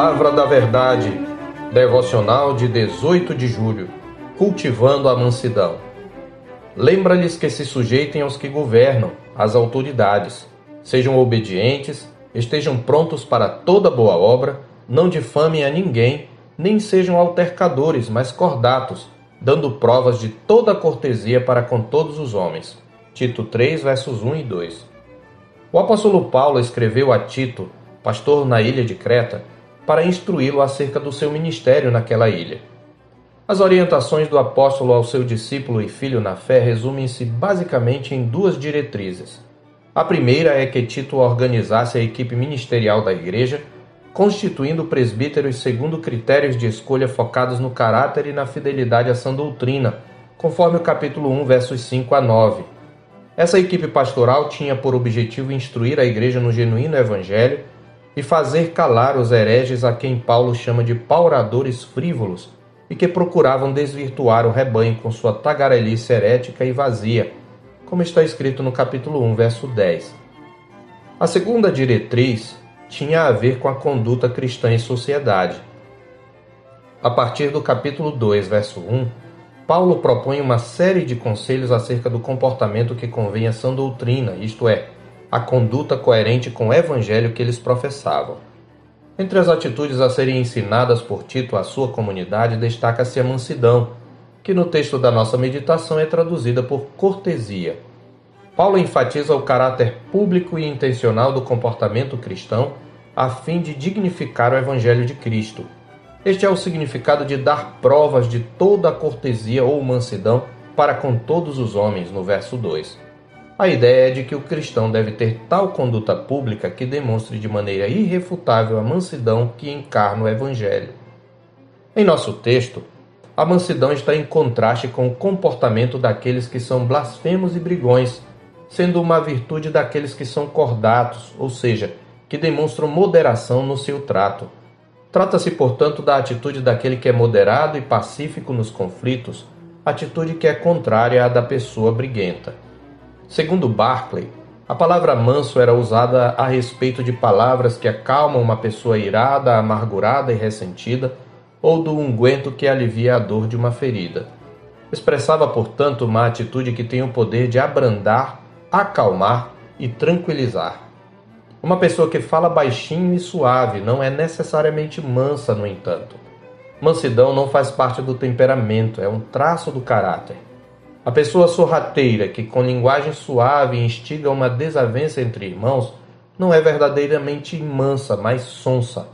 Palavra da Verdade, devocional de 18 de julho, cultivando a mansidão. Lembra-lhes que se sujeitem aos que governam, às autoridades, sejam obedientes, estejam prontos para toda boa obra, não difamem a ninguém, nem sejam altercadores, mas cordatos, dando provas de toda cortesia para com todos os homens. Tito 3, versos 1 e 2. O apóstolo Paulo escreveu a Tito, pastor na ilha de Creta, para instruí-lo acerca do seu ministério naquela ilha. As orientações do apóstolo ao seu discípulo e filho na fé resumem-se basicamente em duas diretrizes. A primeira é que Tito organizasse a equipe ministerial da igreja, constituindo presbíteros segundo critérios de escolha focados no caráter e na fidelidade à sã doutrina, conforme o capítulo 1, versos 5 a 9. Essa equipe pastoral tinha por objetivo instruir a igreja no genuíno evangelho e fazer calar os hereges a quem Paulo chama de pauradores frívolos e que procuravam desvirtuar o rebanho com sua tagarelice herética e vazia, como está escrito no capítulo 1, verso 10. A segunda diretriz tinha a ver com a conduta cristã em sociedade. A partir do capítulo 2, verso 1, Paulo propõe uma série de conselhos acerca do comportamento que convém à sã doutrina, isto é, a conduta coerente com o evangelho que eles professavam. Entre as atitudes a serem ensinadas por Tito à sua comunidade destaca-se a mansidão, que no texto da nossa meditação é traduzida por cortesia. Paulo enfatiza o caráter público e intencional do comportamento cristão a fim de dignificar o evangelho de Cristo. Este é o significado de dar provas de toda a cortesia ou mansidão para com todos os homens, no verso 2. A ideia é de que o cristão deve ter tal conduta pública que demonstre de maneira irrefutável a mansidão que encarna o Evangelho. Em nosso texto, a mansidão está em contraste com o comportamento daqueles que são blasfemos e brigões, sendo uma virtude daqueles que são cordatos, ou seja, que demonstram moderação no seu trato. Trata-se, portanto, da atitude daquele que é moderado e pacífico nos conflitos, atitude que é contrária à da pessoa briguenta. Segundo Barclay, a palavra manso era usada a respeito de palavras que acalmam uma pessoa irada, amargurada e ressentida, ou do unguento que alivia a dor de uma ferida. Expressava, portanto, uma atitude que tem o poder de abrandar, acalmar e tranquilizar. Uma pessoa que fala baixinho e suave não é necessariamente mansa, no entanto. Mansidão não faz parte do temperamento, é um traço do caráter. A pessoa sorrateira que, com linguagem suave, instiga uma desavença entre irmãos, não é verdadeiramente mansa, mas sonsa.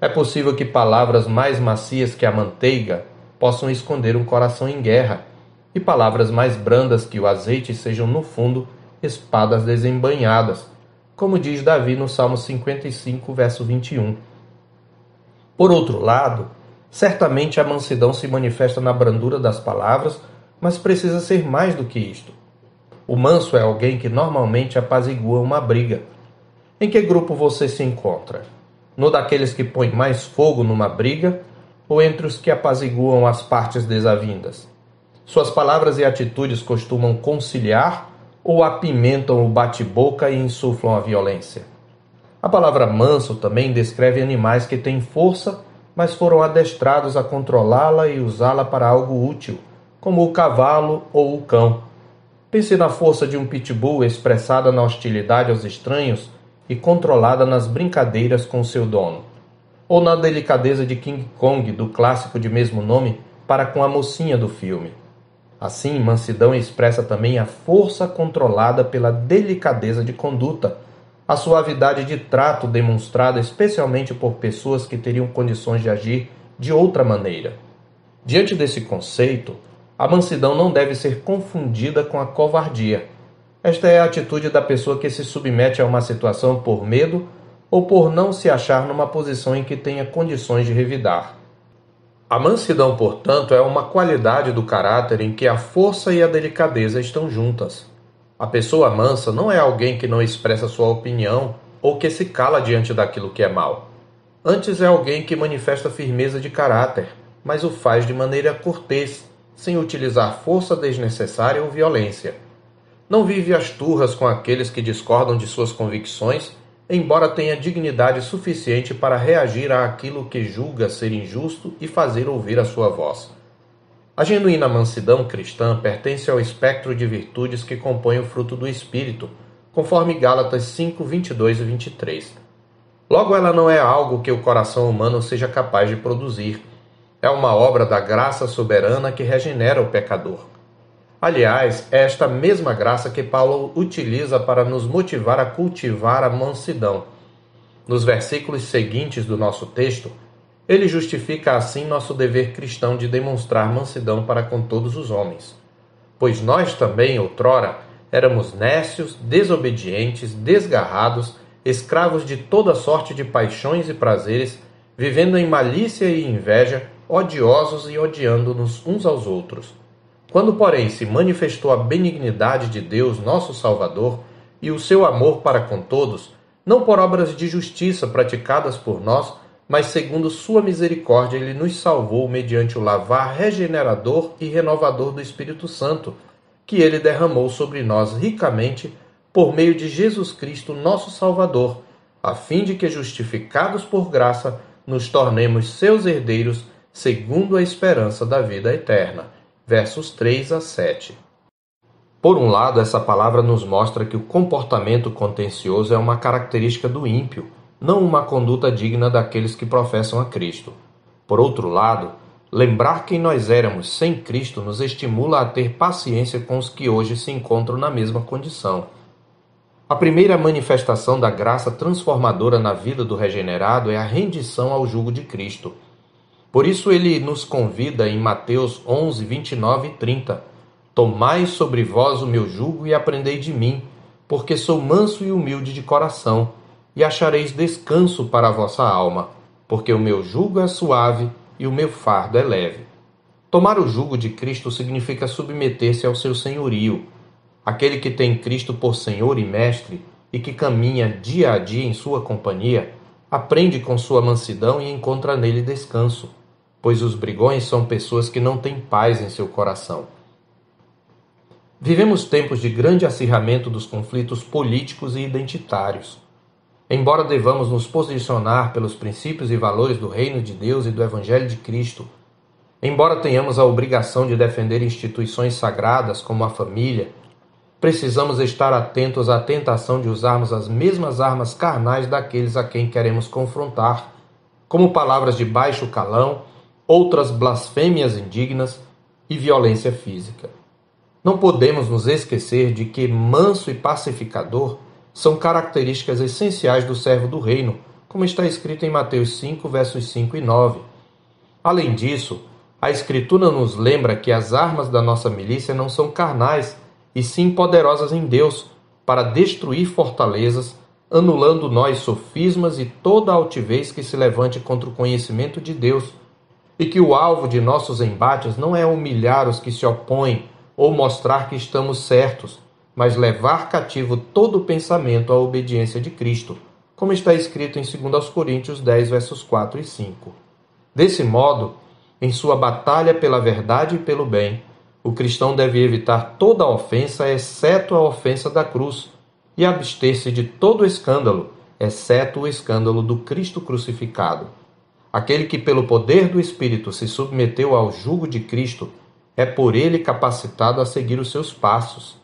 É possível que palavras mais macias que a manteiga possam esconder um coração em guerra, e palavras mais brandas que o azeite sejam, no fundo, espadas desembanhadas, como diz Davi no Salmo 55, verso 21. Por outro lado, certamente a mansidão se manifesta na brandura das palavras mas precisa ser mais do que isto. O manso é alguém que normalmente apazigua uma briga. Em que grupo você se encontra? No daqueles que põem mais fogo numa briga ou entre os que apaziguam as partes desavindas? Suas palavras e atitudes costumam conciliar ou apimentam o bate-boca e insuflam a violência? A palavra manso também descreve animais que têm força, mas foram adestrados a controlá-la e usá-la para algo útil como o cavalo ou o cão. Pense na força de um pitbull expressada na hostilidade aos estranhos e controlada nas brincadeiras com seu dono, ou na delicadeza de King Kong do clássico de mesmo nome para com a mocinha do filme. Assim, mansidão expressa também a força controlada pela delicadeza de conduta, a suavidade de trato demonstrada especialmente por pessoas que teriam condições de agir de outra maneira. Diante desse conceito, a mansidão não deve ser confundida com a covardia. Esta é a atitude da pessoa que se submete a uma situação por medo ou por não se achar numa posição em que tenha condições de revidar. A mansidão, portanto, é uma qualidade do caráter em que a força e a delicadeza estão juntas. A pessoa mansa não é alguém que não expressa sua opinião ou que se cala diante daquilo que é mal. Antes é alguém que manifesta firmeza de caráter, mas o faz de maneira cortês, sem utilizar força desnecessária ou violência. Não vive as turras com aqueles que discordam de suas convicções embora tenha dignidade suficiente para reagir àquilo que julga ser injusto e fazer ouvir a sua voz. A genuína mansidão cristã pertence ao espectro de virtudes que compõe o fruto do Espírito, conforme Gálatas 5, 22 e 23. Logo, ela não é algo que o coração humano seja capaz de produzir. É uma obra da graça soberana que regenera o pecador. Aliás, é esta mesma graça que Paulo utiliza para nos motivar a cultivar a mansidão. Nos versículos seguintes do nosso texto, ele justifica assim nosso dever cristão de demonstrar mansidão para com todos os homens. Pois nós também, outrora, éramos nécios, desobedientes, desgarrados, escravos de toda sorte de paixões e prazeres, vivendo em malícia e inveja, odiosos e odiando-nos uns aos outros. Quando, porém, se manifestou a benignidade de Deus, nosso Salvador, e o seu amor para com todos, não por obras de justiça praticadas por nós, mas segundo sua misericórdia, ele nos salvou mediante o lavar regenerador e renovador do Espírito Santo, que ele derramou sobre nós ricamente por meio de Jesus Cristo, nosso Salvador, a fim de que, justificados por graça, nos tornemos seus herdeiros, segundo a esperança da vida eterna. Versos 3 a 7. Por um lado, essa palavra nos mostra que o comportamento contencioso é uma característica do ímpio não uma conduta digna daqueles que professam a Cristo. Por outro lado, lembrar quem nós éramos sem Cristo nos estimula a ter paciência com os que hoje se encontram na mesma condição. A primeira manifestação da graça transformadora na vida do regenerado é a rendição ao jugo de Cristo. Por isso ele nos convida em Mateus 11, 29 e 30: Tomai sobre vós o meu jugo e aprendei de mim, porque sou manso e humilde de coração e achareis descanso para a vossa alma, porque o meu jugo é suave e o meu fardo é leve. Tomar o jugo de Cristo significa submeter-se ao seu senhorio. Aquele que tem Cristo por Senhor e Mestre e que caminha dia a dia em sua companhia, aprende com sua mansidão e encontra nele descanso, pois os brigões são pessoas que não têm paz em seu coração. Vivemos tempos de grande acirramento dos conflitos políticos e identitários. Embora devamos nos posicionar pelos princípios e valores do Reino de Deus e do Evangelho de Cristo, embora tenhamos a obrigação de defender instituições sagradas como a família, precisamos estar atentos à tentação de usarmos as mesmas armas carnais daqueles a quem queremos confrontar, como palavras de baixo calão, outras blasfêmias indignas e violência física. Não podemos nos esquecer de que manso e pacificador são características essenciais do servo do reino, como está escrito em Mateus 5, versos 5 e 9. Além disso, a Escritura nos lembra que as armas da nossa milícia não são carnais, e sim poderosas em Deus, para destruir fortalezas, anulando nós sofismas e toda altivez que se levante contra o conhecimento de Deus, e que o alvo de nossos embates não é humilhar os que se opõem ou mostrar que estamos certos, mas levar cativo todo pensamento à obediência de Cristo, como está escrito em 2 Coríntios 10, versos 4 e 5. Desse modo, em sua batalha pela verdade e pelo bem, o cristão deve evitar toda ofensa, exceto a ofensa da cruz, e abster-se de todo escândalo, exceto o escândalo do Cristo crucificado. Aquele que, pelo poder do Espírito, se submeteu ao jugo de Cristo, é por ele capacitado a seguir os seus passos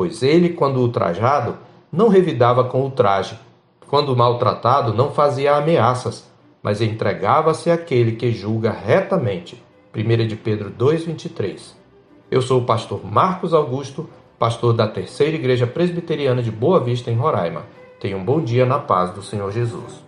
pois ele, quando ultrajado, não revidava com ultraje, quando maltratado, não fazia ameaças, mas entregava-se àquele que julga retamente. 1 de Pedro 2,23 Eu sou o pastor Marcos Augusto, pastor da Terceira Igreja Presbiteriana de Boa Vista, em Roraima. Tenha um bom dia na paz do Senhor Jesus.